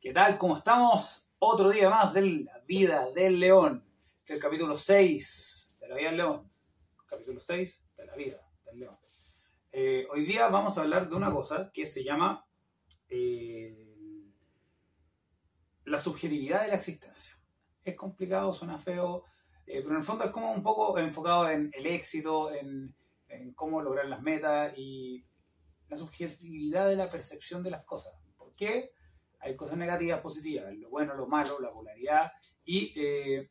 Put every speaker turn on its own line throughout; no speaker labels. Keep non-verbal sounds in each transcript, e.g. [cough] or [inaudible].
¿Qué tal? ¿Cómo estamos? Otro día más de la vida del león. Este es el capítulo 6 de la vida del león. Capítulo 6 de la vida del león. Eh, hoy día vamos a hablar de una cosa que se llama eh, la subjetividad de la existencia. Es complicado, suena feo, eh, pero en el fondo es como un poco enfocado en el éxito, en, en cómo lograr las metas y la subjetividad de la percepción de las cosas. ¿Por qué? Hay cosas negativas, positivas, lo bueno, lo malo, la polaridad, y eh,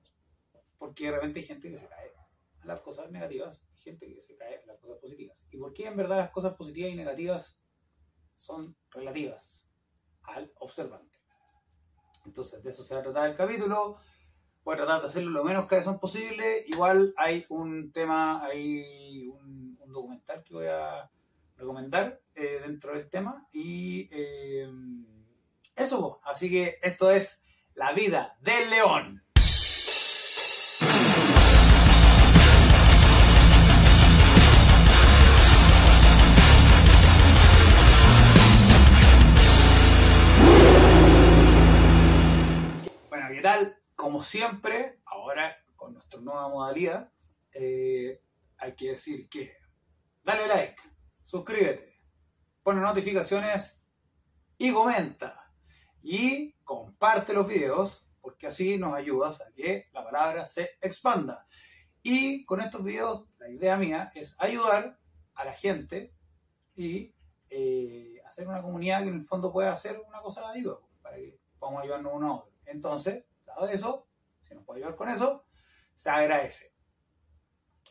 porque de repente hay gente que se cae a las cosas negativas y gente que se cae a las cosas positivas. ¿Y por qué en verdad las cosas positivas y negativas son relativas al observante? Entonces, de eso se va a tratar el capítulo. Voy a tratar de hacerlo lo menos cabezón posible. Igual hay un tema, hay un, un documental que voy a recomendar eh, dentro del tema. Y eh, eso, así que esto es La vida del león. Bueno, ¿qué tal? Como siempre, ahora con nuestra nueva modalidad, eh, hay que decir que dale like, suscríbete, pone notificaciones y comenta. Y comparte los videos porque así nos ayudas a que la palabra se expanda. Y con estos videos, la idea mía es ayudar a la gente y eh, hacer una comunidad que en el fondo pueda hacer una cosa de ayuda para que podamos ayudarnos uno a otro. Entonces, dado eso, si nos puede ayudar con eso, se agradece.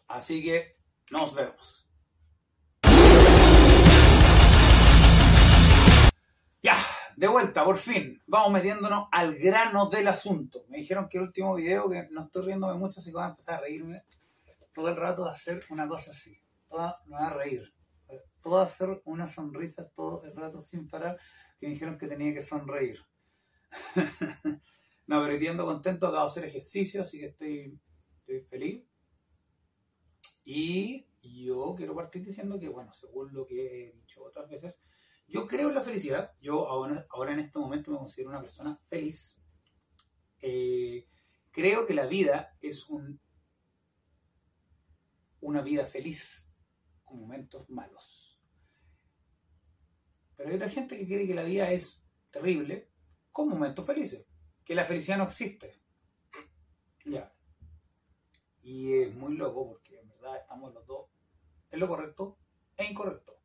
Así que nos vemos. Ya, de vuelta, por fin. Vamos metiéndonos al grano del asunto. Me dijeron que el último video, que no estoy riéndome mucho, así que voy a empezar a reírme todo el rato de hacer una cosa así. Toda me va a reír. Todo hacer una sonrisa todo el rato sin parar, que me dijeron que tenía que sonreír. [laughs] no, pero estoy contento, acabo de hacer ejercicio, así que estoy, estoy feliz. Y yo quiero partir diciendo que, bueno, según lo que he dicho otras veces, yo creo en la felicidad. Yo ahora, en este momento me considero una persona feliz. Eh, creo que la vida es un, una vida feliz con momentos malos. Pero hay otra gente que cree que la vida es terrible con momentos felices. Que la felicidad no existe. Ya. Y es muy loco porque en verdad estamos los dos en lo correcto e incorrecto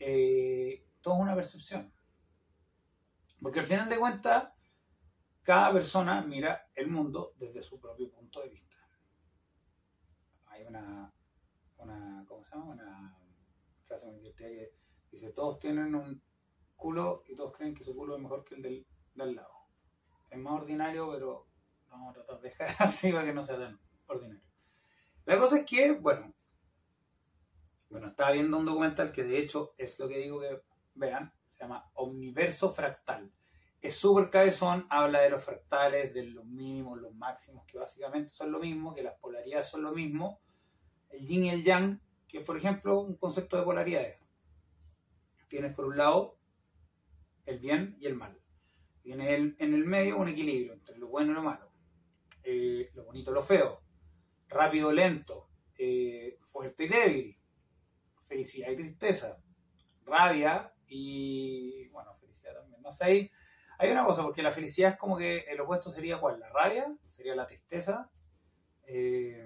eh, todo es una percepción. Porque al final de cuentas, cada persona mira el mundo desde su propio punto de vista. Hay una, una ¿cómo se llama? Una frase muy divertida que dice, todos tienen un culo y todos creen que su culo es mejor que el del, del lado. Es más ordinario, pero vamos a tratar de dejar [laughs] así para que no sea tan ordinario. La cosa es que, bueno, bueno, estaba viendo un documental que de hecho es lo que digo que vean, se llama Omniverso Fractal. Es súper cabezón, habla de los fractales, de los mínimos, los máximos, que básicamente son lo mismo, que las polaridades son lo mismo. El yin y el yang, que por ejemplo un concepto de polaridades. Tienes por un lado el bien y el mal. Tienes en el medio un equilibrio entre lo bueno y lo malo. Eh, lo bonito y lo feo. Rápido, lento. Eh, fuerte y débil felicidad y tristeza, rabia y, bueno, felicidad también. No sé, hay, hay una cosa, porque la felicidad es como que el opuesto sería cuál, la rabia, sería la tristeza. Eh,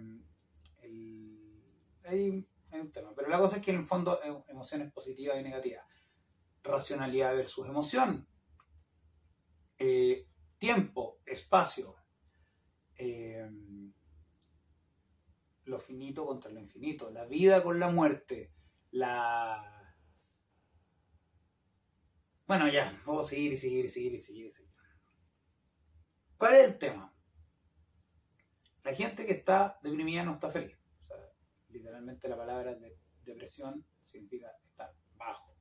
hay, un tema, pero la cosa es que en el fondo emociones positivas y negativas. Racionalidad versus emoción. Eh, tiempo, espacio. Eh, lo finito contra lo infinito, la vida con la muerte, la... Bueno, ya, puedo seguir y seguir y seguir y seguir y seguir. ¿Cuál es el tema? La gente que está deprimida no está feliz. O sea, literalmente la palabra de depresión significa estar bajo,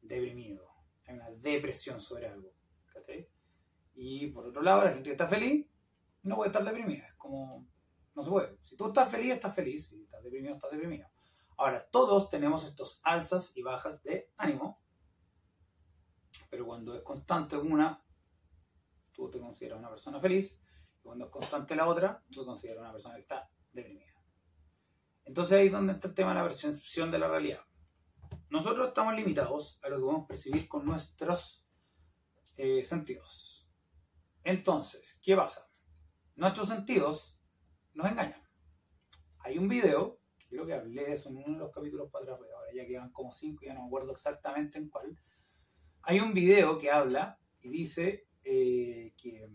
deprimido. Hay una depresión sobre algo. Y por otro lado, la gente que está feliz no puede estar deprimida. Es como, no se puede. Si tú estás feliz, estás feliz. Si estás deprimido, estás deprimido. Ahora, todos tenemos estos alzas y bajas de ánimo, pero cuando es constante una, tú te consideras una persona feliz, y cuando es constante la otra, tú te consideras una persona que está deprimida. Entonces ahí es donde está el tema de la percepción de la realidad. Nosotros estamos limitados a lo que podemos percibir con nuestros eh, sentidos. Entonces, ¿qué pasa? Nuestros sentidos nos engañan. Hay un video, creo que hablé de eso en uno de los capítulos para atrás, pero ahora ya quedan como cinco, ya no me acuerdo exactamente en cuál. Hay un video que habla y dice eh, que,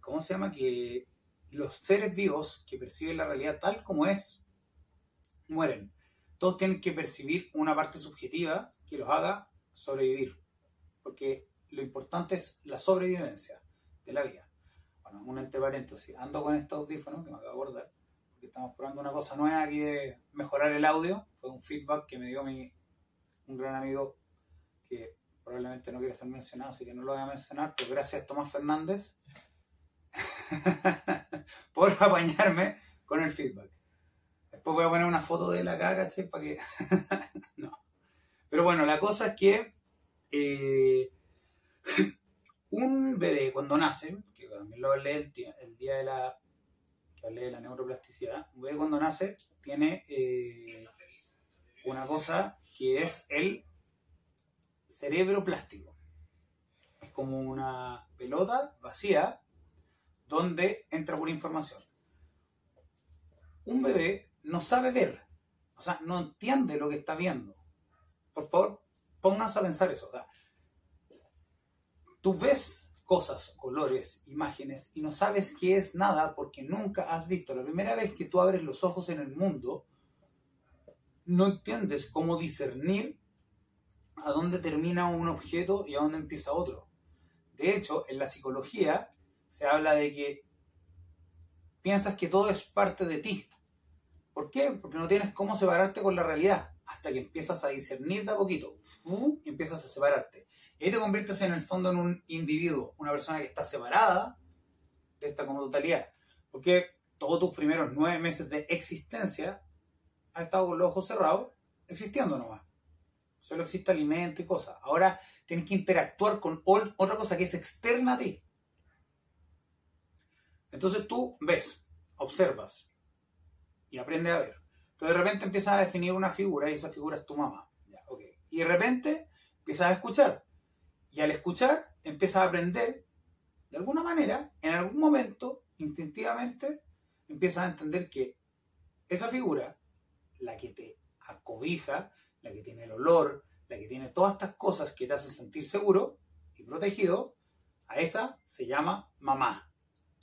¿cómo se llama? Que los seres vivos que perciben la realidad tal como es, mueren. Todos tienen que percibir una parte subjetiva que los haga sobrevivir. Porque lo importante es la sobrevivencia de la vida. Bueno, un entre paréntesis, ando con este audífono que me acabo de acordar, estamos probando una cosa nueva aquí de mejorar el audio. Fue un feedback que me dio mi, un gran amigo que probablemente no quiere ser mencionado, así que no lo voy a mencionar, pero gracias Tomás Fernández [laughs] por apañarme con el feedback. Después voy a poner una foto de la caca, ¿sí? Para que... [laughs] no. Pero bueno, la cosa es que eh, [laughs] un bebé cuando nace, que también lo hablé el, día de la la neuroplasticidad, un bebé cuando nace tiene eh, una cosa que es el cerebro plástico. Es como una pelota vacía donde entra pura información. Un bebé no sabe ver, o sea, no entiende lo que está viendo. Por favor, pónganse a pensar eso. tú ves cosas, colores, imágenes y no sabes qué es nada porque nunca has visto. La primera vez que tú abres los ojos en el mundo, no entiendes cómo discernir a dónde termina un objeto y a dónde empieza otro. De hecho, en la psicología se habla de que piensas que todo es parte de ti. ¿Por qué? Porque no tienes cómo separarte con la realidad hasta que empiezas a discernir de a poquito y empiezas a separarte. Y ahí te conviertes en el fondo en un individuo, una persona que está separada de esta como totalidad. Porque todos tus primeros nueve meses de existencia has estado con los ojos cerrados, existiendo nomás solo existe alimento y cosas. Ahora tienes que interactuar con otra cosa que es externa a ti. Entonces tú ves, observas y aprendes a ver. Entonces de repente empiezas a definir una figura y esa figura es tu mamá. Y de repente empiezas a escuchar. Y al escuchar empiezas a aprender, de alguna manera, en algún momento, instintivamente, empiezas a entender que esa figura, la que te acobija, la que tiene el olor, la que tiene todas estas cosas que te hacen sentir seguro y protegido, a esa se llama mamá.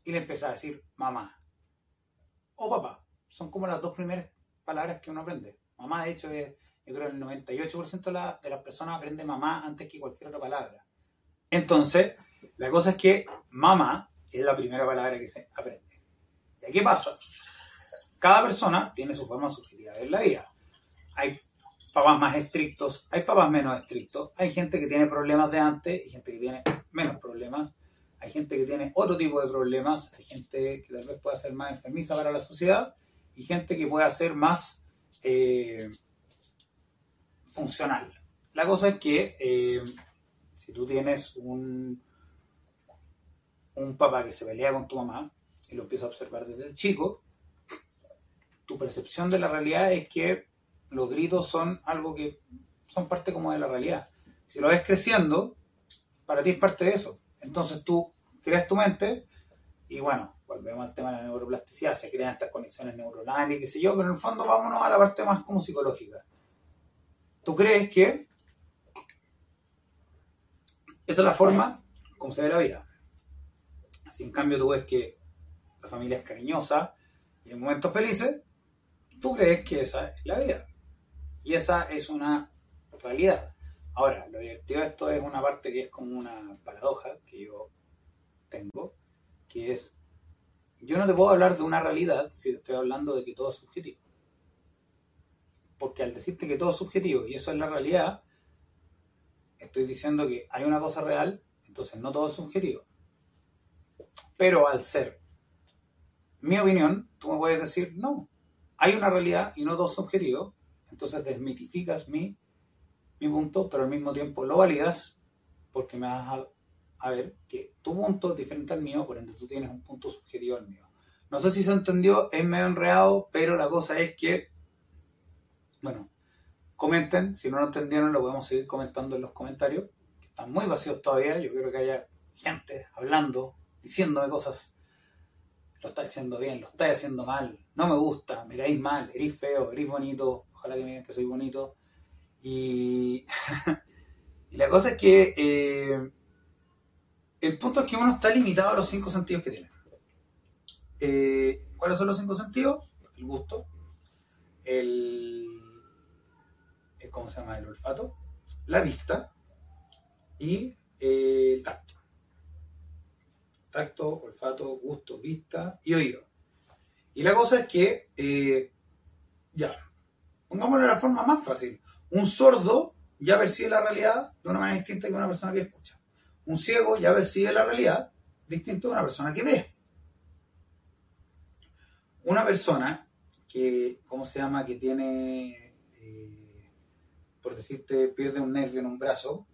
Y le empieza a decir mamá. O papá. Son como las dos primeras palabras que uno aprende. Mamá, de hecho, es, yo creo que el 98% de, la, de las personas aprende mamá antes que cualquier otra palabra. Entonces, la cosa es que mamá es la primera palabra que se aprende. ¿Y qué pasa? Cada persona tiene su forma subjetiva de la vida. Hay papás más estrictos, hay papás menos estrictos, hay gente que tiene problemas de antes, hay gente que tiene menos problemas, hay gente que tiene otro tipo de problemas, hay gente que tal vez pueda ser más enfermiza para la sociedad y gente que pueda ser más eh, funcional. La cosa es que eh, si tú tienes un, un papá que se pelea con tu mamá y lo empiezas a observar desde chico, tu percepción de la realidad es que los gritos son algo que son parte como de la realidad. Si lo ves creciendo, para ti es parte de eso. Entonces tú creas tu mente y bueno, volvemos al tema de la neuroplasticidad, se crean estas conexiones neuronales, qué sé yo, pero en el fondo vámonos a la parte más como psicológica. Tú crees que esa es la forma como se ve la vida. Si en cambio tú ves que la familia es cariñosa y en momentos felices, tú crees que esa es la vida. Y esa es una realidad. Ahora, lo divertido de esto es una parte que es como una paradoja que yo tengo, que es, yo no te puedo hablar de una realidad si te estoy hablando de que todo es subjetivo. Porque al decirte que todo es subjetivo y eso es la realidad, estoy diciendo que hay una cosa real, entonces no todo es subjetivo. Pero al ser mi opinión, tú me puedes decir, no, hay una realidad y no todo es subjetivo, entonces desmitificas mi, mi punto, pero al mismo tiempo lo validas porque me vas a a ver que tu punto es diferente al mío, por ende tú tienes un punto subjetivo al mío. No sé si se entendió, es medio enredado, pero la cosa es que, bueno, comenten, si no lo entendieron lo podemos seguir comentando en los comentarios, que están muy vacíos todavía, yo quiero que haya gente hablando, diciéndome cosas. Lo estáis haciendo bien, lo estáis haciendo mal, no me gusta, me caéis mal, eres feo, eres bonito, ojalá que me digan que soy bonito. Y, [laughs] y la cosa es que eh, el punto es que uno está limitado a los cinco sentidos que tiene. Eh, ¿Cuáles son los cinco sentidos? El gusto, el, ¿cómo se llama? El olfato, la vista y eh, el tacto. Tacto, olfato, gusto, vista y oído. Y la cosa es que, eh, ya, pongámoslo de la forma más fácil. Un sordo ya percibe la realidad de una manera distinta que una persona que escucha. Un ciego ya percibe la realidad distinto de una persona que ve una persona que, ¿cómo se llama?, que tiene, eh, por decirte, pierde un nervio en un brazo,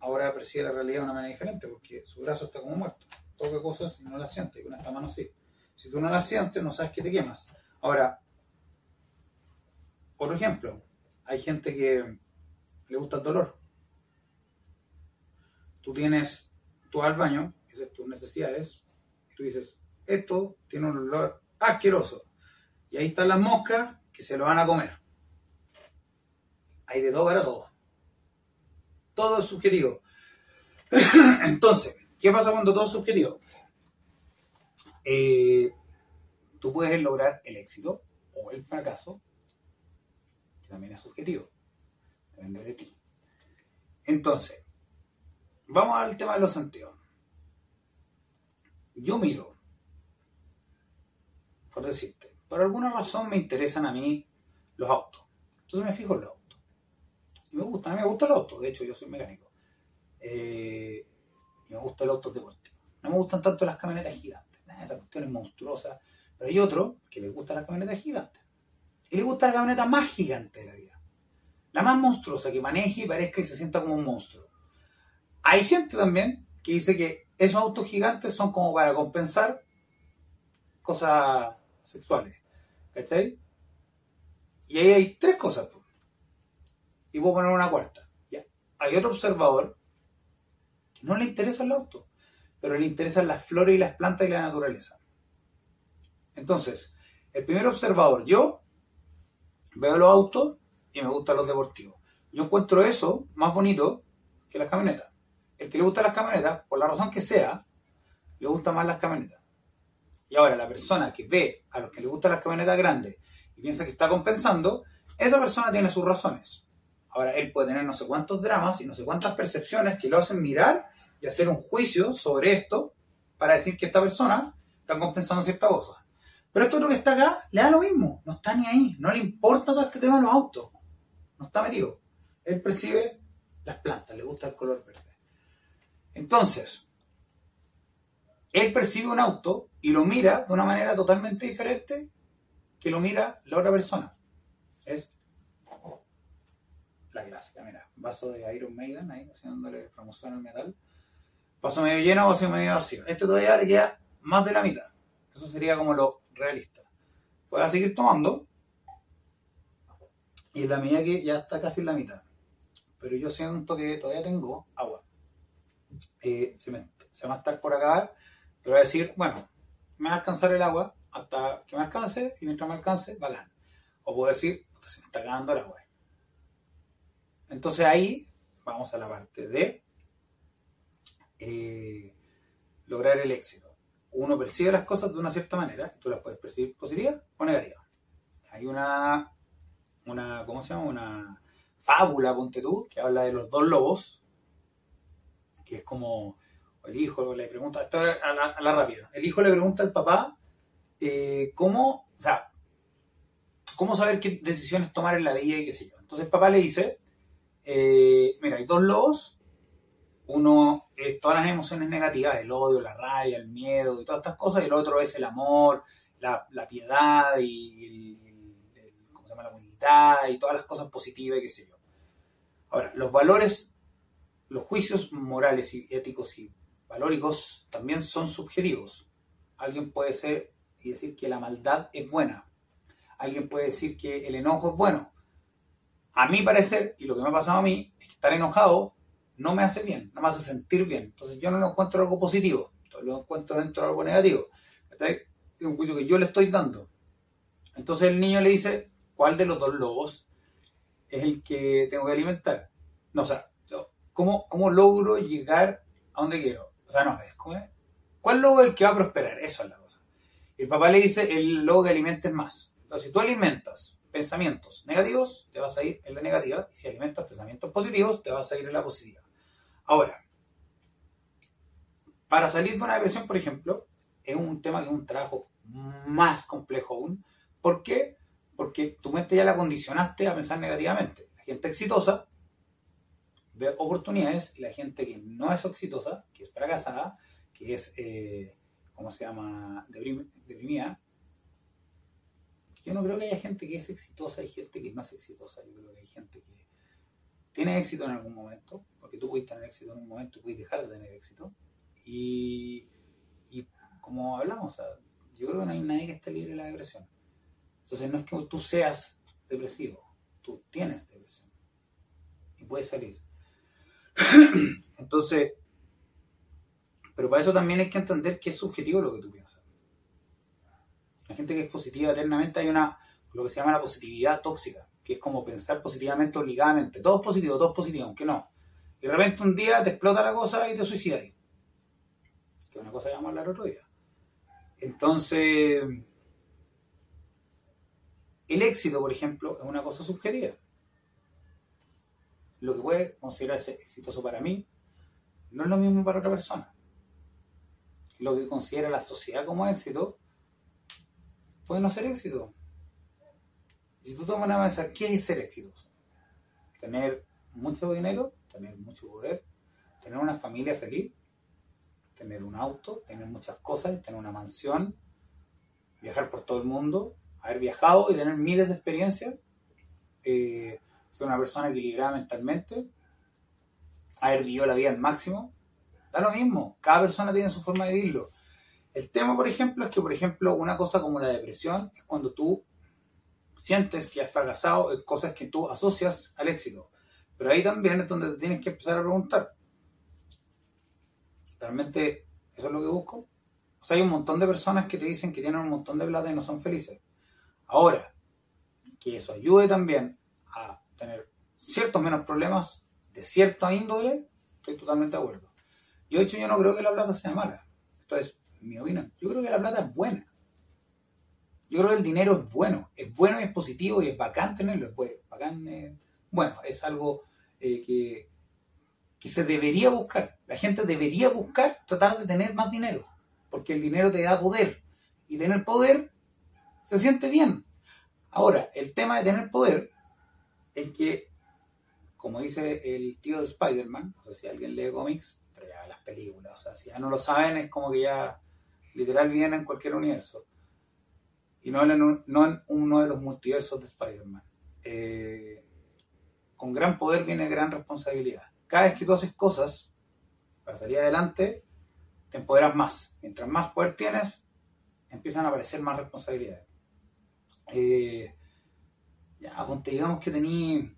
ahora percibe la realidad de una manera diferente, porque su brazo está como muerto. Toca cosas y no las siente, y con esta mano sí. Si tú no las sientes, no sabes que te quemas. Ahora, otro ejemplo, hay gente que le gusta el dolor. Tú tienes, tú vas al baño, dices tus necesidades, y tú dices, esto tiene un olor asqueroso. Y ahí están las moscas que se lo van a comer. Hay de todo para todo. Todo es subjetivo. [clears throat] Entonces, ¿qué pasa cuando todo es subjetivo? Eh, tú puedes lograr el éxito o el fracaso, que también es subjetivo. Depende de ti. Entonces, vamos al tema de los sentidos. Yo miro por decirte. Por alguna razón me interesan a mí los autos. Entonces me fijo en los. Y me gusta, a mí me gusta el auto, de hecho yo soy mecánico. Eh, y me gusta el auto deportivo. No me gustan tanto las camionetas gigantes. Esa cuestión es monstruosa. Pero hay otro que le gusta las camionetas gigantes. Y le gusta la camioneta más gigante de la vida. La más monstruosa, que maneje y parezca y se sienta como un monstruo. Hay gente también que dice que esos autos gigantes son como para compensar cosas sexuales. ¿Cachai? Y ahí hay tres cosas. Y a poner una cuarta. ¿ya? Hay otro observador que no le interesa el auto, pero le interesan las flores y las plantas y la naturaleza. Entonces, el primer observador, yo veo los autos y me gustan los deportivos. Yo encuentro eso más bonito que las camionetas. El que le gusta las camionetas, por la razón que sea, le gustan más las camionetas. Y ahora la persona que ve a los que le gustan las camionetas grandes y piensa que está compensando, esa persona tiene sus razones. Ahora él puede tener no sé cuántos dramas y no sé cuántas percepciones que lo hacen mirar y hacer un juicio sobre esto para decir que esta persona está compensando cierta cosa. Pero esto otro que está acá le da lo mismo, no está ni ahí, no le importa todo este tema de los autos, no está metido. Él percibe las plantas, le gusta el color verde. Entonces, él percibe un auto y lo mira de una manera totalmente diferente que lo mira la otra persona. Es clásica, mira, vaso de Iron Maiden, ahí haciéndole promoción al metal. Vaso medio lleno, vaso medio vacío. Este todavía le queda más de la mitad. Eso sería como lo realista. Puede seguir tomando. Y en la medida que ya está casi en la mitad. Pero yo siento que todavía tengo agua. Eh, se, me, va a estar por acabar le voy a decir, bueno, me va a alcanzar el agua hasta que me alcance y mientras me alcance, va O puedo decir, se me está acabando el agua. Entonces ahí vamos a la parte de eh, lograr el éxito. Uno percibe las cosas de una cierta manera y tú las puedes percibir positiva o negativa. Hay una, una, ¿cómo se llama? Una fábula, ponte tú, que habla de los dos lobos, que es como el hijo le pregunta, esto a la, rápida, el hijo le pregunta al papá eh, cómo, o sea, cómo saber qué decisiones tomar en la vida y qué sé yo. Entonces el papá le dice, eh, mira, hay dos lobos, uno es todas las emociones negativas, el odio, la rabia, el miedo y todas estas cosas, y el otro es el amor, la, piedad y ¿cómo se llama? la humildad y todas las cosas positivas y qué sé yo. Ahora, los valores, los juicios morales y éticos y valóricos también son subjetivos. Alguien puede ser y decir que la maldad es buena. Alguien puede decir que el enojo es bueno. A mi parecer, y lo que me ha pasado a mí, es que estar enojado no me hace bien, no me hace sentir bien. Entonces yo no lo encuentro algo positivo, lo encuentro dentro de algo negativo. Es un juicio que yo le estoy dando. Entonces el niño le dice, ¿cuál de los dos lobos es el que tengo que alimentar? No, o sea, ¿cómo, cómo logro llegar a donde quiero? O sea, no, es como, ¿cuál lobo es el que va a prosperar? Eso es la cosa. El papá le dice, el lobo que alimentes más. Entonces, si tú alimentas pensamientos negativos, te vas a ir en la negativa. Y si alimentas pensamientos positivos, te vas a ir en la positiva. Ahora, para salir de una depresión, por ejemplo, es un tema que es un trabajo más complejo aún. ¿Por qué? Porque tu mente ya la condicionaste a pensar negativamente. La gente exitosa ve oportunidades y la gente que no es exitosa, que es fracasada, que es, eh, ¿cómo se llama?, deprimida. Yo no creo que haya gente que es exitosa y gente que es exitosa. Yo creo que hay gente que tiene éxito en algún momento, porque tú puedes tener éxito en un momento y puedes dejar de tener éxito. Y, como hablamos, yo creo que no hay nadie que esté libre de la depresión. Entonces no es que tú seas depresivo, tú tienes depresión y puedes salir. [clears throat] Entonces, pero para eso también hay que entender que es subjetivo lo que tú piensas. La gente que es positiva eternamente hay una, lo que se llama la positividad tóxica que es como pensar positivamente obligadamente. Todo es positivo, todo es positivo, aunque no. Y de repente un día te explota la cosa y te suicidas. Que es una cosa que vamos a hablar otro día. Entonces, el éxito, por ejemplo, es una cosa subjetiva. Lo que puede considerarse exitoso para mí no es lo mismo para otra persona. Lo que considera la sociedad como éxito puede no ser éxito. Si tú tomas a pensar, ¿qué es ser exitoso? Tener mucho dinero, tener mucho poder, tener una familia feliz, tener un auto, tener muchas cosas, tener una mansión, viajar por todo el mundo, haber viajado y tener miles de experiencias, eh, ser una persona equilibrada mentalmente, haber vivido la vida al máximo, da lo mismo, cada persona tiene su forma de vivirlo. El tema, por ejemplo, es que, por ejemplo, una cosa como la depresión es cuando tú sientes que has fracasado en cosas que tú asocias al éxito. Pero ahí también es donde te tienes que empezar a preguntar, ¿realmente eso es lo que busco? O sea, hay un montón de personas que te dicen que tienen un montón de plata y no son felices. Ahora, que eso ayude también a tener ciertos menos problemas de cierta índole, estoy totalmente de acuerdo. Yo, de hecho, yo no creo que la plata sea mala. Esto es mi opinión. Yo creo que la plata es buena. Yo creo que el dinero es bueno, es bueno y es positivo y es bacán tenerlo, es bacán, bueno, es algo eh, que, que se debería buscar. La gente debería buscar tratar de tener más dinero, porque el dinero te da poder y tener poder se siente bien. Ahora, el tema de tener poder es que, como dice el tío de Spider-Man, o sea, si alguien lee cómics, pero ya las películas, o sea, si ya no lo saben, es como que ya literal viene en cualquier universo y no en, uno de los multiversos de Spider-Man. Eh, con gran poder viene gran responsabilidad. Cada vez que tú haces cosas para salir adelante, te empoderas más. Mientras más poder tienes, empiezan a aparecer más responsabilidades. Eh, ya, ponte, digamos que tení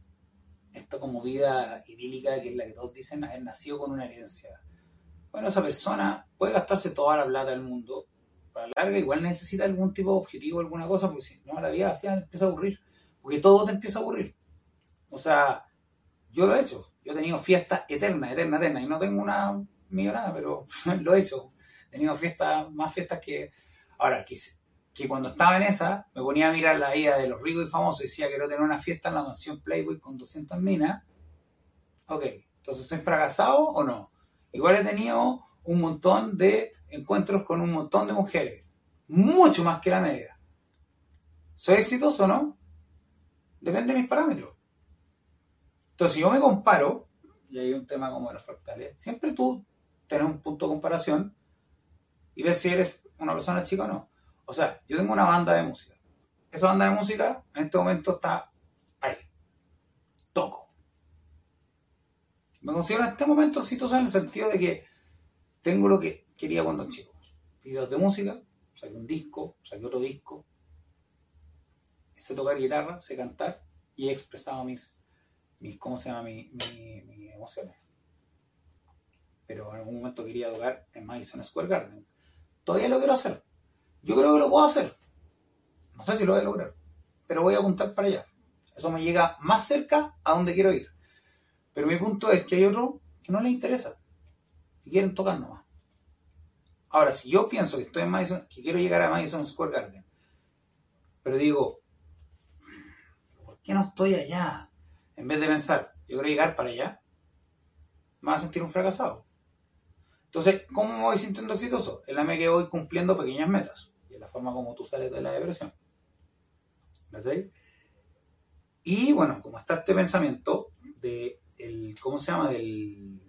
esta como vida idílica, que es la que todos dicen, haber nacido con una herencia. Bueno, esa persona puede gastarse toda la plata del mundo, para larga igual necesita algún tipo de objetivo, alguna cosa, porque si no, la vida así empieza a aburrir. Porque todo te empieza a aburrir. O sea, yo lo he hecho. Yo he tenido fiestas eternas, eternas, eternas. Y no tengo una millonada, pero [laughs] lo he hecho. He tenido fiestas, más fiestas que... Ahora, que, cuando estaba en esa, me ponía a mirar la vida de los ricos y famosos y decía, quiero tener una fiesta en la mansión Playboy con 200 minas. Ok, entonces, ¿estoy fracasado o no? Igual he tenido un montón de encuentros con un montón de mujeres, mucho más que la media. ¿Soy exitoso o no? Depende de mis parámetros. Entonces, si yo me comparo, y hay un tema como de los fractales, siempre tú tienes un punto de comparación y ves si eres una persona chica o no. O sea, yo tengo una banda de música. Esa banda de música en este momento está ahí. Toco. Me considero en este momento exitoso en el sentido de que tengo lo que quería cuando chico. Videos de música, saqué un disco, saqué otro disco, sé tocar guitarra, sé cantar y he expresado mis, mis ¿cómo se llama? mis emociones. Pero en algún momento quería tocar en Madison Square Garden. Todavía lo quiero hacer. Yo creo que lo puedo hacer. No sé si lo voy a lograr, pero voy a apuntar para allá. Eso me llega más cerca a donde quiero ir. Pero mi punto es que hay otros que no les interesa y quieren tocar nomás. Ahora, si yo pienso que estoy en Madison, que quiero llegar a Madison Square Garden, pero digo, ¿por qué no estoy allá? En vez de pensar, yo quiero llegar para allá, me va a sentir un fracasado. Entonces, ¿cómo me voy sintiendo exitoso? En la medida que voy cumpliendo pequeñas metas. Y es la forma como tú sales de la depresión. ¿Ves? Y bueno, como está este pensamiento de el, ¿cómo se llama? Del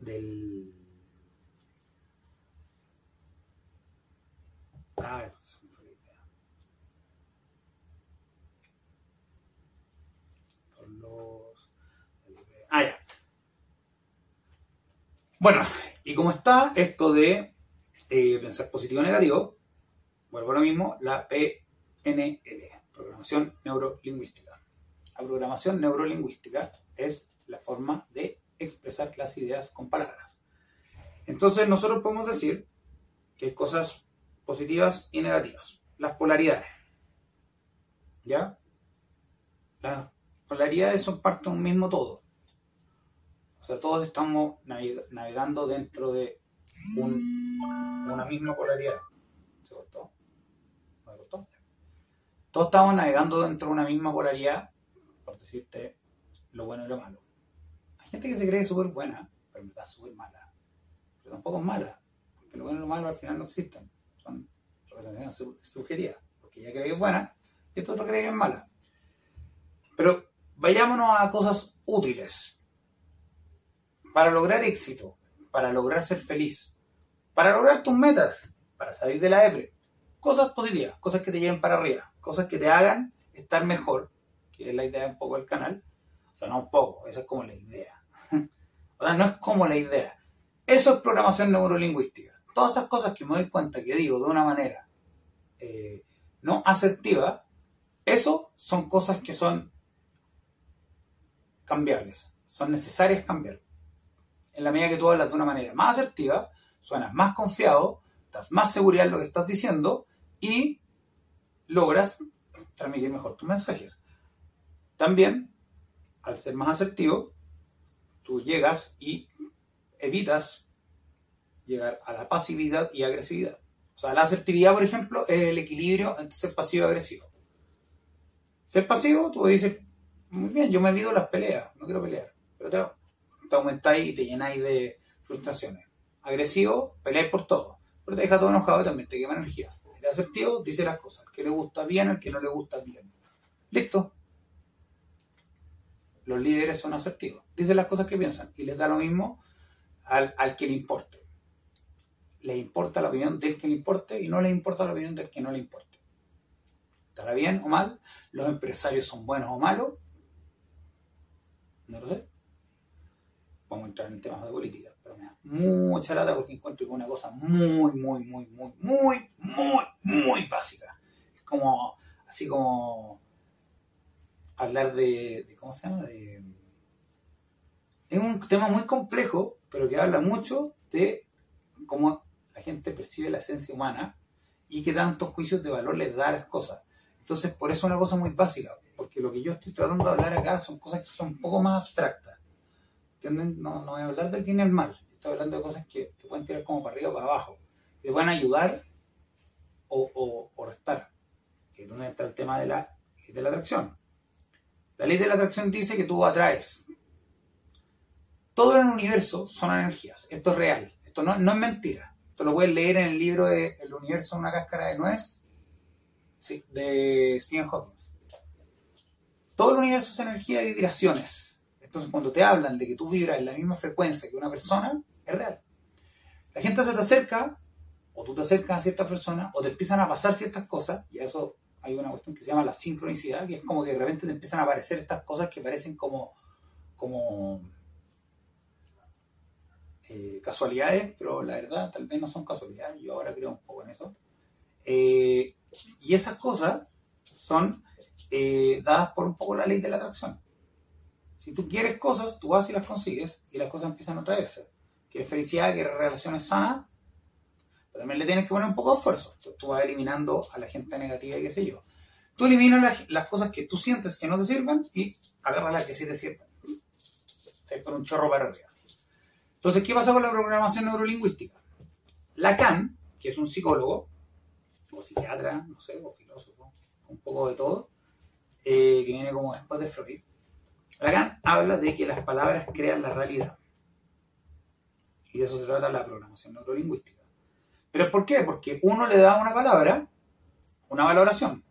del ah, ah, ya. Bueno, y como está esto de eh, pensar positivo o negativo, vuelvo a lo mismo, la PNL, programación neurolingüística. La programación neurolingüística es la forma de expresar las ideas con palabras. Entonces nosotros podemos decir que hay cosas positivas y negativas. Las polaridades. ¿Ya? Las polaridades son parte de un mismo todo. O sea, todos estamos navegando dentro de una misma polaridad. ¿Se cortó? ¿Se cortó? Todos estamos navegando dentro de una misma polaridad, lo bueno y lo malo. Hay gente que se cree súper buena, pero en verdad súper mala. Pero tampoco es mala, porque lo bueno y lo malo al final no existen. Son representaciones sugeridas, porque ella cree que es buena y este otro cree que es mala. Pero vayámonos a cosas útiles para lograr éxito, para lograr ser feliz, para lograr tus metas, para salir de la depre. Cosas positivas, cosas que te lleven para arriba, cosas que te hagan estar mejor, que es la idea un poco del canal. O sea, no un poco, esa es como la idea. [laughs] o sea, no es como la idea. Eso es programación neurolingüística. Todas esas cosas que me doy cuenta que digo de una manera eh, no asertiva, eso son cosas que son cambiables, son necesarias cambiar en la medida que tú hablas de una manera más asertiva, suenas más confiado, das más seguridad en lo que estás diciendo y logras transmitir mejor tus mensajes. También, al ser más asertivo, tú llegas y evitas llegar a la pasividad y agresividad. O sea, la asertividad, por ejemplo, es el equilibrio entre ser pasivo y agresivo. Ser pasivo, tú dices, muy bien, yo me evito las peleas, no quiero pelear, pero te te aumentáis y te llenáis de frustraciones. Agresivo, peleáis por todo, pero te deja todo enojado y también te quema energía. El asertivo dice las cosas, al que le gusta bien, al que no le gusta bien. Listo. Los líderes son asertivos, dicen las cosas que piensan y les da lo mismo al, al que le importe. Le importa la opinión del que le importe y no le importa la opinión del que no le importe. ¿Estará bien o mal? ¿Los empresarios son buenos o malos? No lo sé vamos a entrar en temas de política, pero me da mucha lata porque encuentro una cosa muy, muy, muy, muy, muy, muy, muy básica. Es como, así como hablar de, ¿cómo se llama? De, es un tema muy complejo, pero que habla mucho de cómo la gente percibe la esencia humana y qué tantos juicios de valor les da a las cosas. Entonces, por eso es una cosa muy básica, porque lo que yo estoy tratando de hablar acá son cosas que son un poco más abstractas. No, no voy a hablar del bien y el mal. Estoy hablando de cosas que te pueden tirar como para arriba o para abajo. Que te van a ayudar o, o, restar. Que es donde entra el tema de la de la atracción. La ley de la atracción dice que tú atraes. Todo el universo son energías. Esto es real. Esto no, es mentira. Esto lo puedes leer en el libro de El universo, una cáscara de nuez sí, de Stephen Hawking. Todo el universo es energía y vibraciones entonces, cuando te hablan de que tú vibras en la misma frecuencia que una persona, es real. La gente se te acerca, o tú te acercas a cierta persona, o te empiezan a pasar ciertas cosas, y eso hay una cuestión que se llama la sincronicidad, que es como que de repente te empiezan a aparecer estas cosas que parecen como, como, eh, casualidades, pero la verdad tal vez no son casualidades, yo ahora creo un poco en eso. Eh, y esas cosas son eh, dadas por un poco la ley de la atracción. Si tú quieres cosas, tú vas y las consigues y las cosas empiezan a traerse. Quieres felicidad, quieres relaciones sanas, pero también le tienes que poner un poco de esfuerzo. Tú vas eliminando a la gente negativa y qué sé yo. Tú eliminas las, cosas que tú sientes que no te sirven y agarras las que sí te sirven. Te por un chorro para arriba. Entonces, ¿qué pasa con la programación neurolingüística? Lacan, que es un psicólogo, o psiquiatra, no sé, o filósofo, un poco de todo, eh, que viene como después de Freud, Lacan habla de que las palabras crean la realidad. Y de eso se trata la programación neurolingüística. ¿Pero por qué? Porque uno le da una palabra una valoración.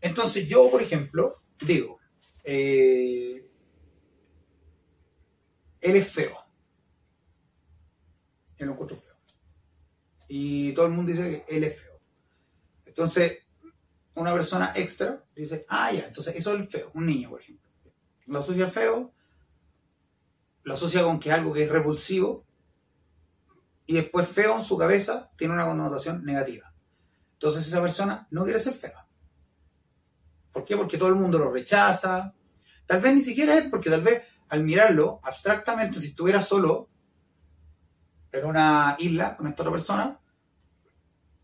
Entonces yo, por ejemplo, digo, eh, él es feo. Él lo encuentro feo. Y todo el mundo dice que él es feo. Entonces, una persona extra dice, ah, ya, entonces eso es feo, un niño, por ejemplo. Lo asocia feo, lo asocia con que es algo que es repulsivo, y después feo en su cabeza tiene una connotación negativa. Entonces esa persona no quiere ser fea. ¿Por qué? Porque todo el mundo lo rechaza. Tal vez ni siquiera es porque tal vez al mirarlo abstractamente, si estuviera solo en una isla con esta otra persona,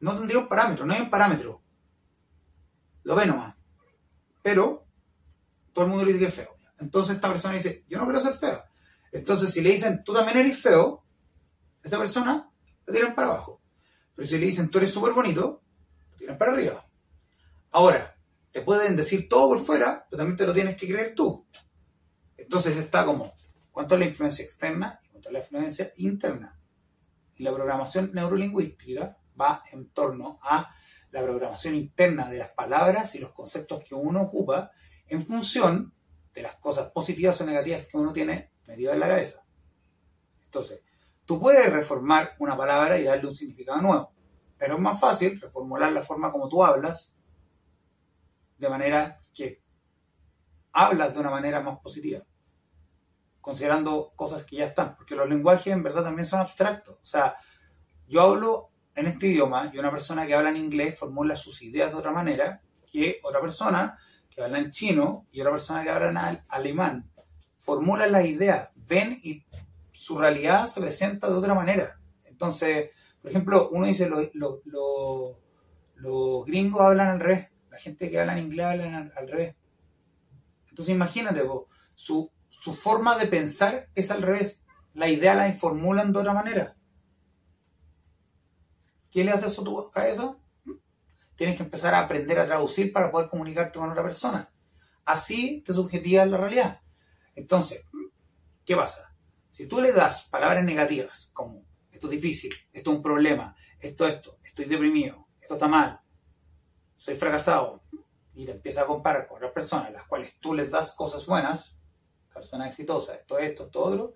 no tendría un parámetro, no hay un parámetro. Lo ve nomás. Pero todo el mundo le dice que es feo. Entonces esta persona dice, yo no quiero ser fea. Entonces si le dicen, tú también eres feo, esa persona lo tiran para abajo. Pero si le dicen, tú eres súper bonito, lo tiran para arriba. Ahora, te pueden decir todo por fuera, pero también te lo tienes que creer tú. Entonces está como, ¿cuánto es la influencia externa y cuánto es la influencia interna? Y la programación neurolingüística va en torno a la programación interna de las palabras y los conceptos que uno ocupa en función de las cosas positivas o negativas que uno tiene metido en la cabeza. Entonces, tú puedes reformar una palabra y darle un significado nuevo, pero es más fácil reformular la forma como tú hablas de manera que hablas de una manera más positiva, considerando cosas que ya están, porque los lenguajes en verdad también son abstractos. O sea, yo hablo en este idioma y una persona que habla en inglés formula sus ideas de otra manera que otra persona que habla en chino y otra persona que habla en alemán. Formulan las ideas, ven y su realidad se presenta de otra manera. Entonces, por ejemplo, uno dice, los gringos hablan al revés la gente que habla en inglés habla al, revés. Entonces imagínate, su, forma de pensar es al revés. La idea la formulan de otra manera. ¿Quién le hace eso a tu cabeza? Tienes que empezar a aprender a traducir para poder comunicarte con otra persona. Así te subjetivas la realidad. Entonces, ¿qué pasa? Si tú le das palabras negativas como esto es difícil, esto es un problema, esto, esto, estoy deprimido, esto está mal, soy fracasado y te empiezas a comparar con otras personas, las cuales tú les das cosas buenas, personas exitosas, esto, esto, esto, otro,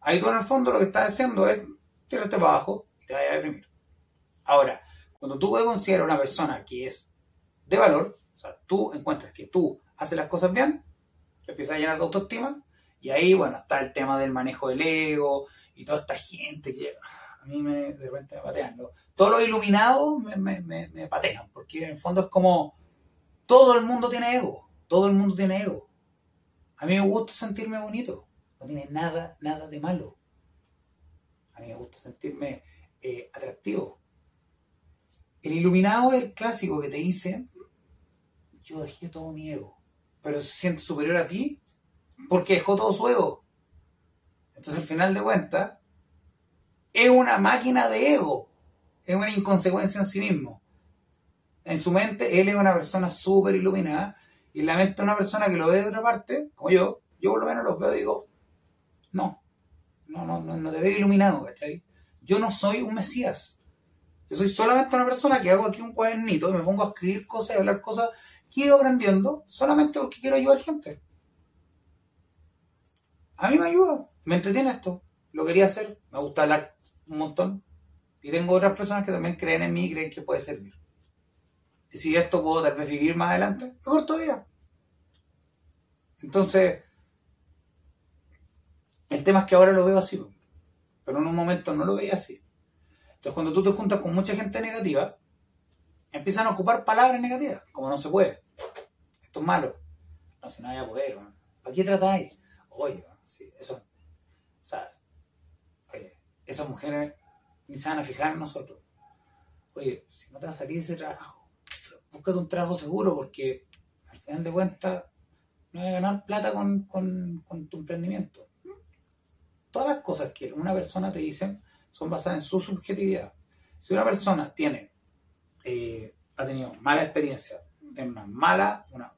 ahí tú en el fondo lo que estás haciendo es tirarte para abajo y te vayas a deprimir. Ahora, cuando tú considerar una persona que es de valor, o sea, tú encuentras que tú haces las cosas bien, te empiezas a llenar de autoestima, y ahí, bueno, está el tema del manejo del ego y toda esta gente que a mí me, de repente me patean. Todos los iluminados me, patean, porque en el fondo es como todo el mundo tiene ego, todo el mundo tiene ego. A mí me gusta sentirme bonito, no tiene nada, nada de malo. A mí me gusta sentirme eh, atractivo. El iluminado es el clásico que te dice, yo dejé todo mi ego, pero se siente superior a ti porque dejó todo su ego. Entonces al final de cuentas, es una máquina de ego, es una inconsecuencia en sí mismo. En su mente, él es una persona súper iluminada y en la mente una persona que lo ve de otra parte, como yo, yo por lo menos lo veo y digo, no, no, no, no, no te veo iluminado, ¿cachai? Yo no soy un mesías. Yo soy solamente una persona que hago aquí un cuadernito y me pongo a escribir cosas y hablar cosas que he aprendiendo solamente porque quiero ayudar gente. A mí me ayuda, me entretiene esto, lo quería hacer, me gusta hablar un montón. Y tengo otras personas que también creen en mí y creen que puede servir. Y si esto puedo tal vez vivir más adelante, mejor todavía. Entonces, el tema es que ahora lo veo así. pero en un momento no lo veía así. Entonces, cuando tú te juntas con mucha gente negativa, empiezan a ocupar palabras negativas, como no se puede. Esto es malo. No, si no hay a poder. ¿Para qué tratáis? Oye, sí, eso. O oye, esas mujeres ni se van a fijar en nosotros. Oye, si no te va a salir ese trabajo, búscate un trabajo seguro porque al final de cuentas no vas a ganar plata con, tu emprendimiento. Todas las cosas que una persona te dice son basadas en su subjetividad. Si una persona tiene, eh, ha tenido mala experiencia, tiene una mala, una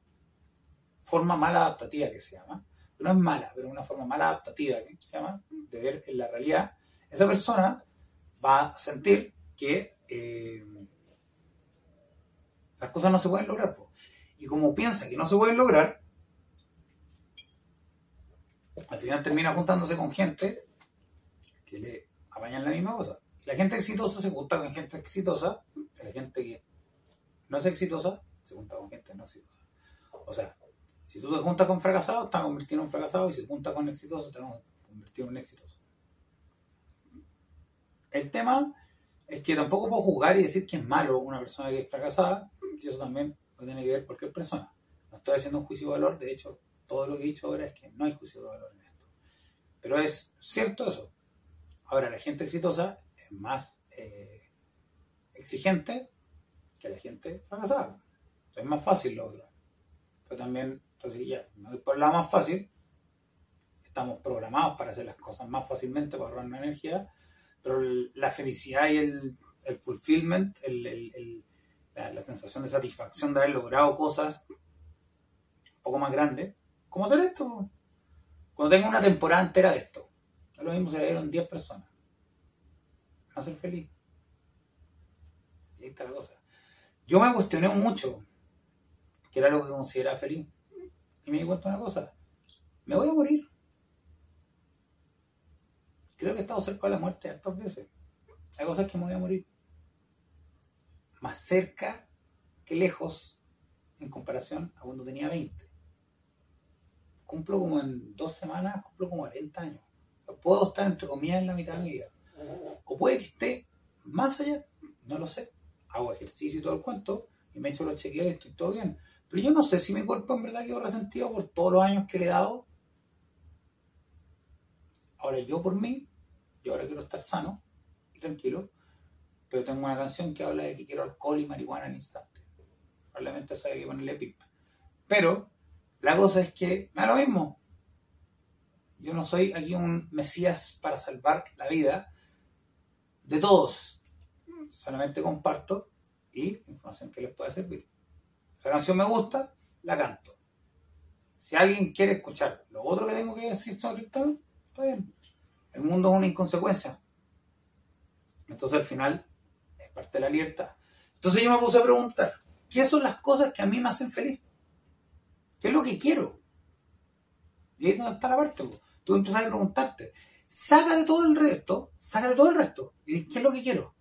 forma mala adaptativa que se llama, no es mala, pero una forma mala adaptativa se llama, de ver en la realidad, esa persona va a sentir que eh, las cosas no se pueden lograr. Y como piensa que no se pueden lograr, al final termina juntándose con gente que le apañan la misma cosa. La gente exitosa se junta con gente exitosa, la gente que no es exitosa se junta con gente no exitosa. O sea, si tú te juntas con fracasados, te vas a convertir en un fracasado, y si te juntas con exitosos, te vas a convertir en un exitoso. El tema es que tampoco puedo jugar y decir que es malo una persona que es fracasada, y eso también puede tener que ver cualquier persona. No estoy haciendo un juicio de valor, de hecho, todo lo que he dicho ahora es que no hay juicio de valor en esto. Pero es cierto eso. Ahora, la gente exitosa es más eh, exigente que la gente fracasada. Es más fácil lo otro. Pero también, entonces ya, me voy por lado más fácil. Estamos programados para hacer las cosas más fácilmente, para ahorrar energía pero la felicidad y el, fulfillment, la, sensación de satisfacción de haber logrado cosas un poco más grandes, como hacer esto. Cuando tenga una temporada entera de esto, lo mismo se dieron 10 personas. Va a ser feliz. Y la cosa. Yo me cuestioné mucho que era lo que consideraba feliz. Y me di cuenta una cosa. Me voy a morir. Creo que he estado cerca de la muerte hartas veces. Hay cosas que me voy a morir. Más cerca que lejos en comparación a cuando tenía 20. Cumplo como en dos semanas, cumplo como 40 años. Puedo estar entre comillas en la mitad de mi vida. O puede que esté más allá, no lo sé. Hago ejercicio y todo el cuento y me echo los chequeos y estoy todo bien. Pero yo no sé si mi cuerpo en verdad quedó resentido por todos los años que le he dado. Ahora yo por mí yo ahora quiero estar sano y tranquilo, pero tengo una canción que habla de que quiero alcohol y marihuana en instante. Probablemente eso hay que ponerle pip. Pero la cosa es que me da lo mismo. Yo no soy aquí un mesías para salvar la vida de todos. Solamente comparto y información que les pueda servir. Esa canción me gusta, la canto. Si alguien quiere escuchar lo otro que tengo que decir sobre el tema, está bien. El mundo es una inconsecuencia. Entonces al final es parte de la libertad. Entonces yo me puse a preguntar, ¿qué son las cosas que a mí me hacen feliz? ¿Qué es lo que quiero? Y ahí es donde está la parte. Tú empiezas a preguntarte, saca de todo el resto, saca de todo el resto. ¿Y qué es lo que quiero?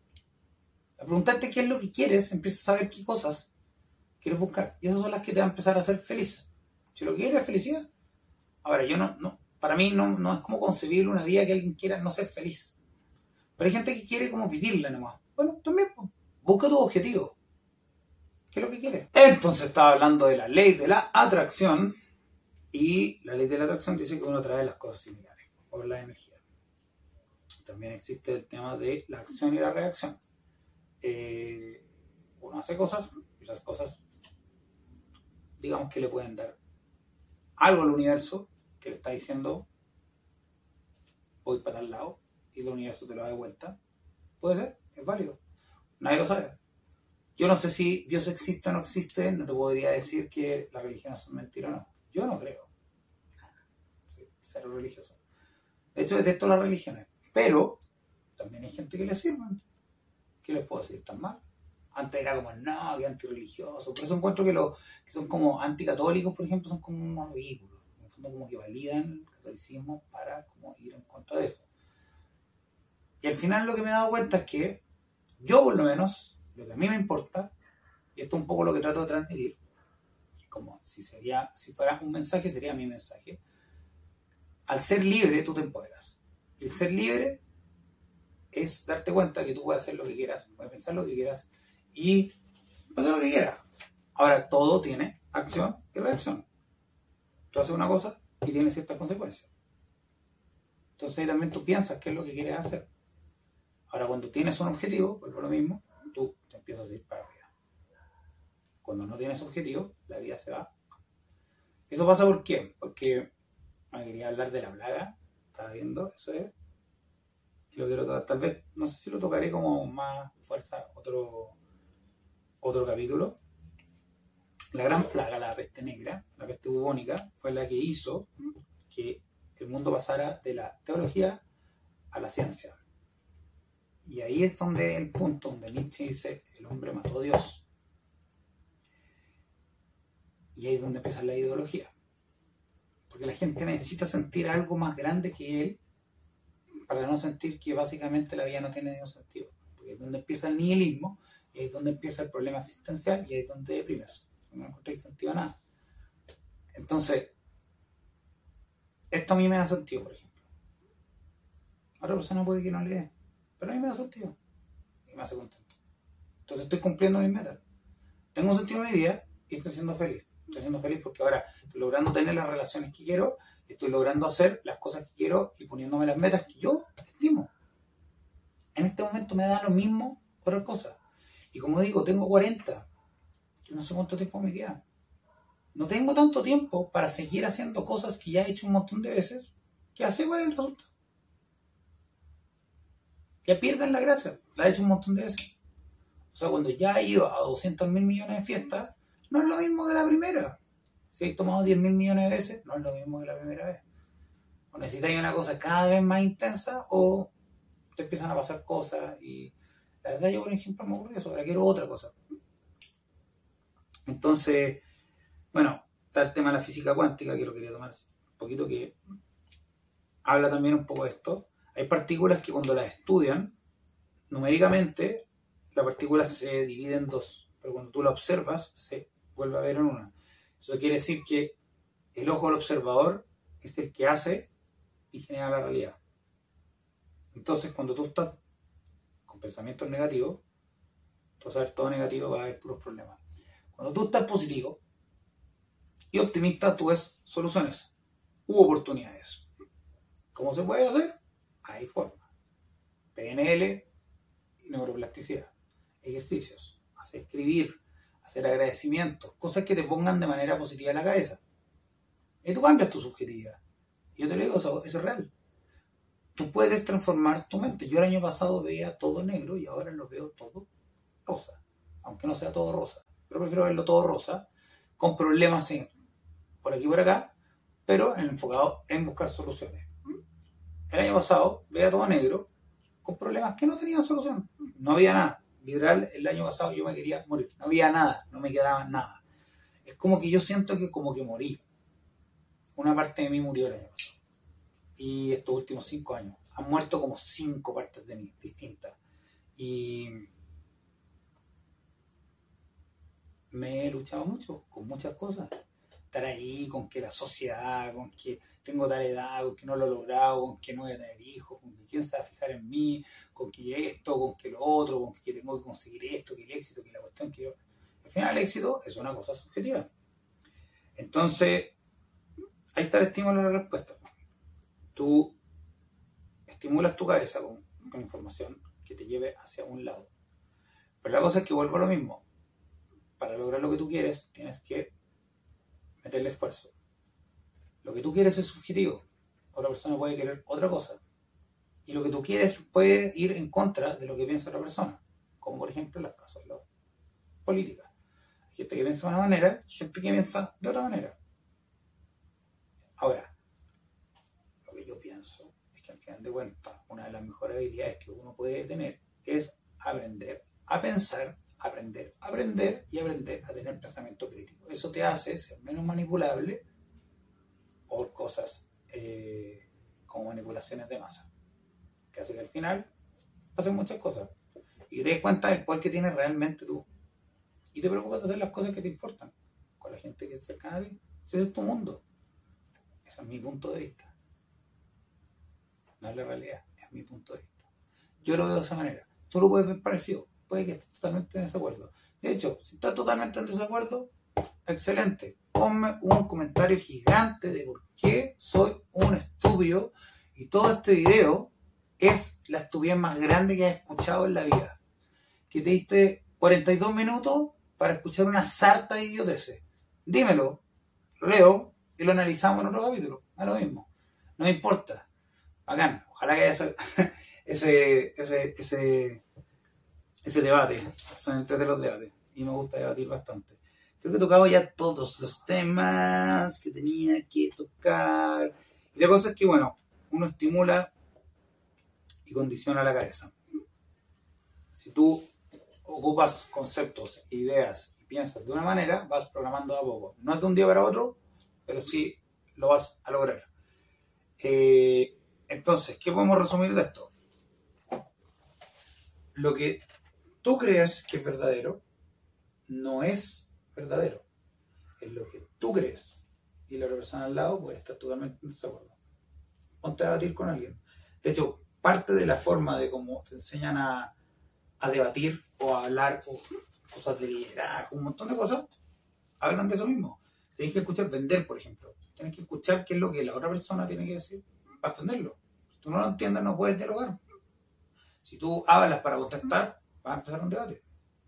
A preguntarte qué es lo que quieres, empiezas a saber qué cosas quieres buscar. Y esas son las que te van a empezar a hacer feliz. Si lo quieres es felicidad. Ahora, yo no, no, para mí no, no es como concebir una vida que alguien quiera no ser feliz. Pero hay gente que quiere como vivirla nomás. Bueno, también pues, busca tu objetivo. ¿Qué es lo que quieres? Entonces estaba hablando de la ley de la atracción y la ley de la atracción dice que uno atrae las cosas similares por la energía. También existe el tema de la acción y la reacción. Eh, uno hace cosas y esas cosas, digamos que le pueden dar algo al universo que le está diciendo voy para tal lado y el universo te lo da de vuelta. Puede ser, es válido. Nadie lo sabe. Yo no sé si Dios existe o no existe, no te podría decir que las religiones son mentiras o no. Yo no creo. ser religioso. De hecho, detesto las religiones. Pero también hay gente que le sirven. ¿Qué les puedo decir? ¿Están mal? Antes era como, no, que antirreligioso. Por eso encuentro que los que son como anticatólicos, por ejemplo, son como unos ridículos como que validan el catolicismo para como ir en contra de eso. Y al final lo que me he dado cuenta es que yo por lo menos, lo que a mí me importa, y esto es un poco lo que trato de transmitir, como si sería, si fuera un mensaje, sería mi mensaje. Al ser libre, tú te empoderas. Y el ser libre es darte cuenta que tú puedes hacer lo que quieras, puedes pensar lo que quieras y hacer lo que quieras. Ahora, todo tiene acción y reacción. Tú haces una cosa y tiene ciertas consecuencias. Entonces ahí también tú piensas qué es lo que quieres hacer. Ahora, cuando tienes un objetivo, pues lo mismo, tú te empiezas a ir para arriba. Cuando no tienes objetivo, la vida se va. ¿Eso pasa por qué? Porque me quería hablar de la plaga, estaba viendo, eso es. Y lo quiero tal vez, no sé si lo tocaré como más fuerza otro, otro capítulo. La gran plaga, la peste negra, la peste bubónica, fue la que hizo que el mundo pasara de la teología a la ciencia. Y ahí es donde el punto donde Nietzsche dice, el hombre mató a Dios. Y ahí es donde empieza la ideología. Porque la gente necesita sentir algo más grande que él para no sentir que básicamente la vida no tiene ningún sentido. Porque es donde empieza el nihilismo, y ahí es donde empieza el problema existencial, y ahí es donde deprimes. No encontráis sentido a nada. Entonces, esto a mí me da sentido, por ejemplo. A otra persona puede que no le dé, pero a mí me da sentido. Y me hace contento. Entonces estoy cumpliendo mis metas. Tengo un sentido de mi vida y estoy siendo feliz. Estoy siendo feliz porque ahora estoy logrando tener las relaciones que quiero, estoy logrando hacer las cosas que quiero y poniéndome las metas que yo estimo. En este momento me da lo mismo otra cosa. Y como digo, tengo 40. Yo no sé cuánto tiempo me queda. No tengo tanto tiempo para seguir haciendo cosas que ya he hecho un montón de veces. Que es el resultado. Ya pierden la gracia. La he hecho un montón de veces. O sea, cuando ya he ido a 200 mil millones de fiestas, no es lo mismo que la primera. Si he tomado 10 mil millones de veces, no es lo mismo que la primera vez. O necesitáis una cosa cada vez más intensa o te empiezan a pasar cosas y la verdad yo por ejemplo me ocurre eso, ahora quiero otra cosa. Entonces, bueno, está el tema de la física cuántica que lo quería tomar un poquito que habla también un poco de esto. Hay partículas que cuando las estudian, numéricamente, la partícula se divide en dos, pero cuando tú la observas, se vuelve a ver en una. Eso quiere decir que el ojo del observador es el que hace y genera la realidad. Entonces, cuando tú estás pensamientos negativos, sabes todo negativo va a haber puros problemas. Cuando tú estás positivo y optimista, tú ves soluciones u oportunidades. ¿Cómo se puede hacer? Hay forma. PNL y neuroplasticidad. Ejercicios. Hacer escribir, hacer agradecimientos, cosas que te pongan de manera positiva en la cabeza. Y tú cambias tu subjetividad. Yo te lo digo, eso, es real. Tú puedes transformar tu mente. Yo el año pasado veía todo negro y ahora lo veo todo rosa. Aunque no sea todo rosa. Pero prefiero verlo todo rosa, con problemas por aquí y por acá, pero enfocado en buscar soluciones. El año pasado veía todo negro, con problemas que no tenían solución. No había nada literal, el año pasado yo me quería morir. No había nada, no me quedaba nada. Es como que yo siento que como que morí. Una parte de mí murió el año pasado. Y estos últimos cinco años. Han muerto como cinco partes de mí distintas. Y me he luchado mucho con muchas cosas estar ahí, con que la sociedad, con que tengo tal edad, con que no lo he logrado, con que no voy a tener hijos, con que quién se va a fijar en mí, con que esto, con que lo otro, con que tengo que conseguir esto, que el éxito, que la cuestión que yo... Al final el éxito es una cosa subjetiva. Entonces, ahí está el estímulo de la respuesta. Tú estimulas tu cabeza con, con información que te lleve hacia un lado. Pero la cosa es que vuelvo a lo mismo. Para lograr lo que tú quieres, tienes que meterle esfuerzo. Lo que tú quieres es subjetivo. Otra persona puede querer otra cosa. Y lo que tú quieres puede ir en contra de lo que piensa otra persona. Como por ejemplo en los casos de la política. Hay gente que piensa de una manera, gente que piensa de otra manera. Ahora, lo que yo pienso es que al final de cuentas, una de las mejores habilidades que uno puede tener es aprender a pensar aprender, aprender y aprender a tener pensamiento crítico. Eso te hace ser menos manipulable por cosas eh, como manipulaciones de masa, que hace que al final pasen muchas cosas y te des cuenta del poder que tienes realmente tú y te preocupas de hacer las cosas que te importan con la gente que es cercana a ti. Ese es tu mundo. Ese es mi punto de vista. No es la realidad, es mi punto de vista. Yo lo veo de esa manera. Tú lo puedes ver parecido. Puede que estés totalmente en desacuerdo. De hecho, si estás totalmente en desacuerdo, excelente. Ponme un comentario gigante de por qué soy un estúpido y todo este video es la estupidez más grande que has escuchado en la vida. Que te diste 42 minutos para escuchar una sarta de idioteces. Dímelo, lo leo y lo analizamos en otro capítulo. A lo mismo. No me importa. Ojalá que haya [laughs] ese, debate. Son entre de los debates. Y me gusta debatir bastante. Creo que he tocado ya todos los temas que tenía que tocar. Y la cosa es que, bueno, uno estimula y condiciona la cabeza. Si tú ocupas conceptos, ideas y piensas de una manera, vas programando a poco. No es de un día para otro, pero sí lo vas a lograr. Eh, entonces, ¿qué podemos resumir de esto? Lo que tú crees que es verdadero no es verdadero. Es lo que tú crees. Y la otra persona al lado puede estar totalmente en desacuerdo. Ponte a debatir con alguien. De hecho, parte de la forma de cómo te enseñan a, a debatir o a hablar o cosas de liderazgo, un montón de cosas, hablan de eso mismo. Tienes que escuchar vender, por ejemplo. Tienes que escuchar qué es lo que la otra persona tiene que decir para entenderlo. Tú no lo entiendes, no puedes dialogar. Si tú hablas para contestar, va a empezar un debate.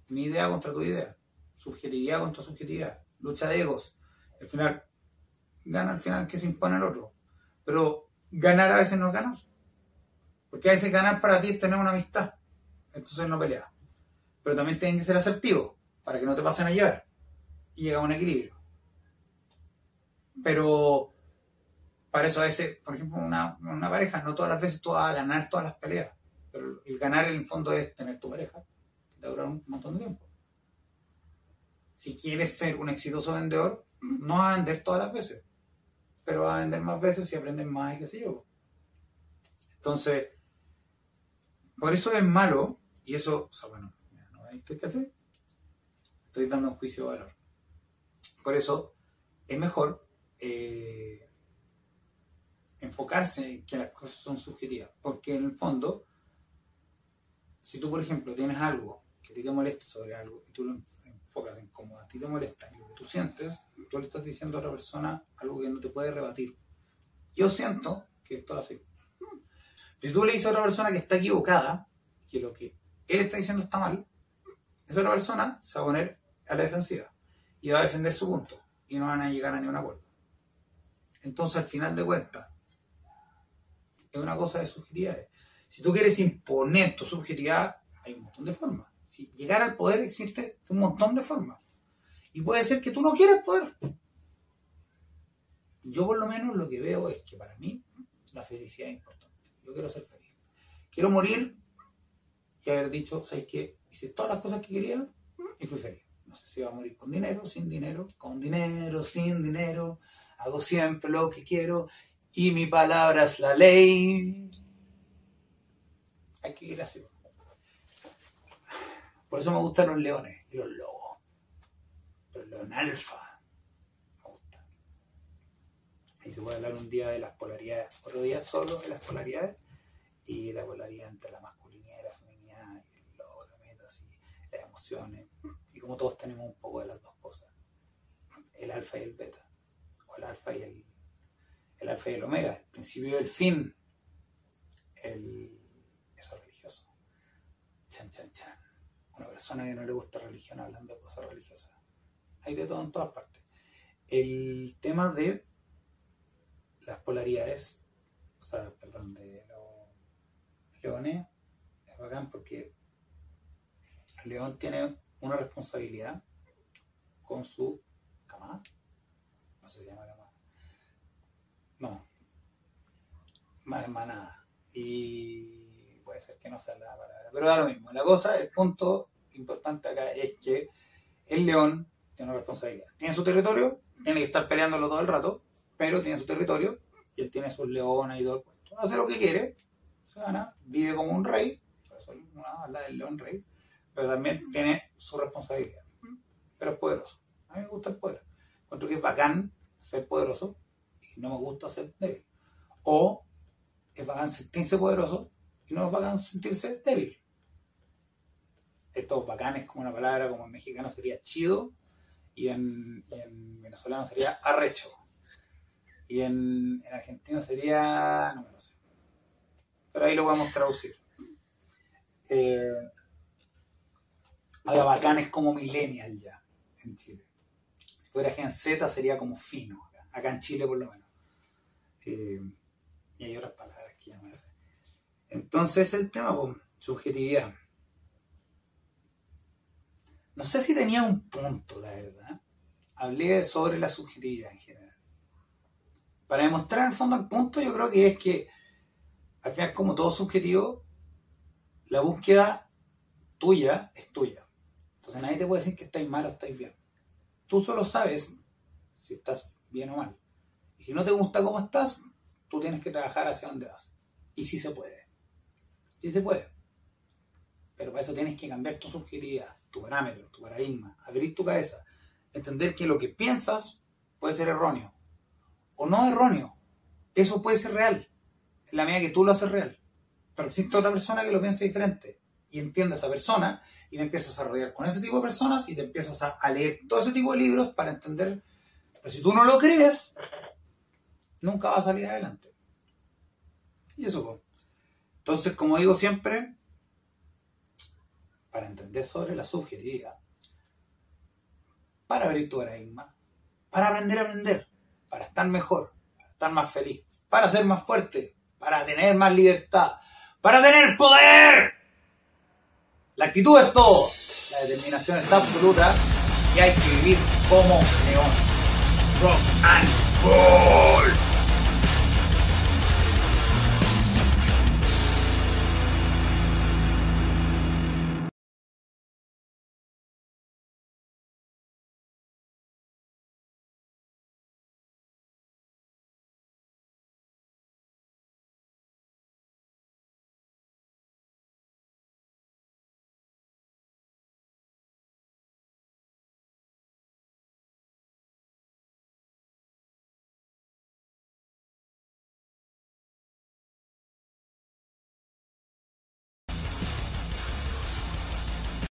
Mi idea contra tu idea. Subjetividad contra subjetividad. Lucha de egos. Al final, gana al final que se impone al otro. Pero ganar a veces no es ganar. Porque a veces ganar para ti es tener una amistad. Entonces no peleas. Pero también tienen que ser asertivos para que no te pasen a llevar. Y llega a un equilibrio. Pero para eso a veces, por ejemplo, una, una pareja, no todas las veces tú vas a ganar todas las peleas. Pero el ganar en el fondo es tener tu pareja, que te un montón de tiempo. Si quieres ser un exitoso vendedor, no vas a vender todas las veces, pero vas a vender más veces si aprendes más y qué sé yo. Entonces, por eso es malo, y eso, o sea, bueno, ¿no estoy, estoy dando un juicio de valor. Por eso es mejor eh, enfocarse en que las cosas son subjetivas, porque en el fondo, si tú, por ejemplo, tienes algo que te molesta sobre algo y tú lo enfocas en cómo a ti te molesta y lo que tú sientes, tú le estás diciendo a otra persona algo que no te puede rebatir. Yo siento que esto es así. Si tú le dices a otra persona que está equivocada, que lo que él está diciendo está mal, esa otra persona se va a poner a la defensiva y va a defender su punto y no van a llegar a ningún acuerdo. Entonces, al final de cuentas, es una cosa de subjetividades. Si tú quieres imponer tu subjetividad, hay un montón de formas. Si llegar al poder existe un montón de formas. Y puede ser que tú no quieras poder. Yo por lo menos lo que veo es que para mí la felicidad es importante. Yo quiero ser feliz. Quiero morir y haber dicho, ¿sabes qué? Hice todas las cosas que quería y fui feliz. No sé si iba a morir con dinero, sin dinero, con dinero, sin dinero, hago siempre lo que quiero y mi palabra es la ley. Que ir así. Por eso me gustan los leones y los lobos. Pero el león alfa me gusta. Ahí se puede hablar un día de las polaridades, otro día solo de las polaridades y la polaridad entre la masculinidad y la feminidad y el la metas y las emociones. Y como todos tenemos un poco de las dos cosas. El alfa y el beta el alfa y el, el alfa y el omega, el principio y el fin, el, eso religioso. Chan, chan, chan. Una persona que no le gusta religión hablando de cosas religiosas. Hay de todo en todas partes. El tema de las polaridades, o sea, perdón, de los leones, es bacán porque el león tiene una responsabilidad con su camada no sé si se llama la No. Más manada. Y puede ser que no sea la palabra. Pero da lo mismo. La cosa, el punto importante acá es que el león tiene una responsabilidad. Tiene su territorio, tiene que estar peleándolo todo el rato, pero tiene su territorio y él tiene sus leones y todo el cuento. Hace lo que quiere, se gana, vive como un rey, eso una habla del león rey, pero también tiene su responsabilidad. Pero es poderoso. A mí me gusta el poder encuentro que es bacán ser poderoso y no me gusta ser débil. O es bacán sentirse poderoso y no es bacán sentirse débil. Esto bacán es como una palabra, como en mexicano sería chido y en, venezolano sería arrecho. Y en, argentino sería. no me lo sé. Pero ahí lo podemos traducir. Eh, ahora bacán es como millennial ya en Chile. Si fuera Gen Z sería como fino, acá, en Chile por lo menos. Eh, y hay otras palabras que. Entonces el tema, pues, subjetividad. No sé si tenía un punto, la verdad. Hablé sobre la subjetividad en general. Para demostrar en el fondo el punto, yo creo que es que, al final, como todo subjetivo, la búsqueda tuya es tuya. Entonces nadie te puede decir que estáis mal o estáis bien. Tú solo sabes si estás bien o mal. Si no te gusta cómo estás, tú tienes que trabajar hacia dónde vas. Y sí se puede. Sí se puede. Pero para eso tienes que cambiar tu subjetividad, tu parámetro, tu paradigma, abrir tu cabeza, entender que lo que piensas puede ser erróneo o no erróneo. Eso puede ser real, en la medida que tú lo haces real. Pero existe otra persona que lo piensa diferente y entiende a esa persona y te empiezas a rodear con ese tipo de personas y te empiezas a, a leer todo ese tipo de libros para entender. Pero si tú no lo crees, nunca va a salir adelante. Y eso. Entonces, como digo siempre, para entender sobre la subjetividad, para abrir tu paradigma, para aprender a aprender, para estar mejor, para estar más feliz, para ser más fuerte, para tener más libertad, para tener poder. La actitud es todo, la determinación está absoluta y hay que vivir como león. Rock and roll.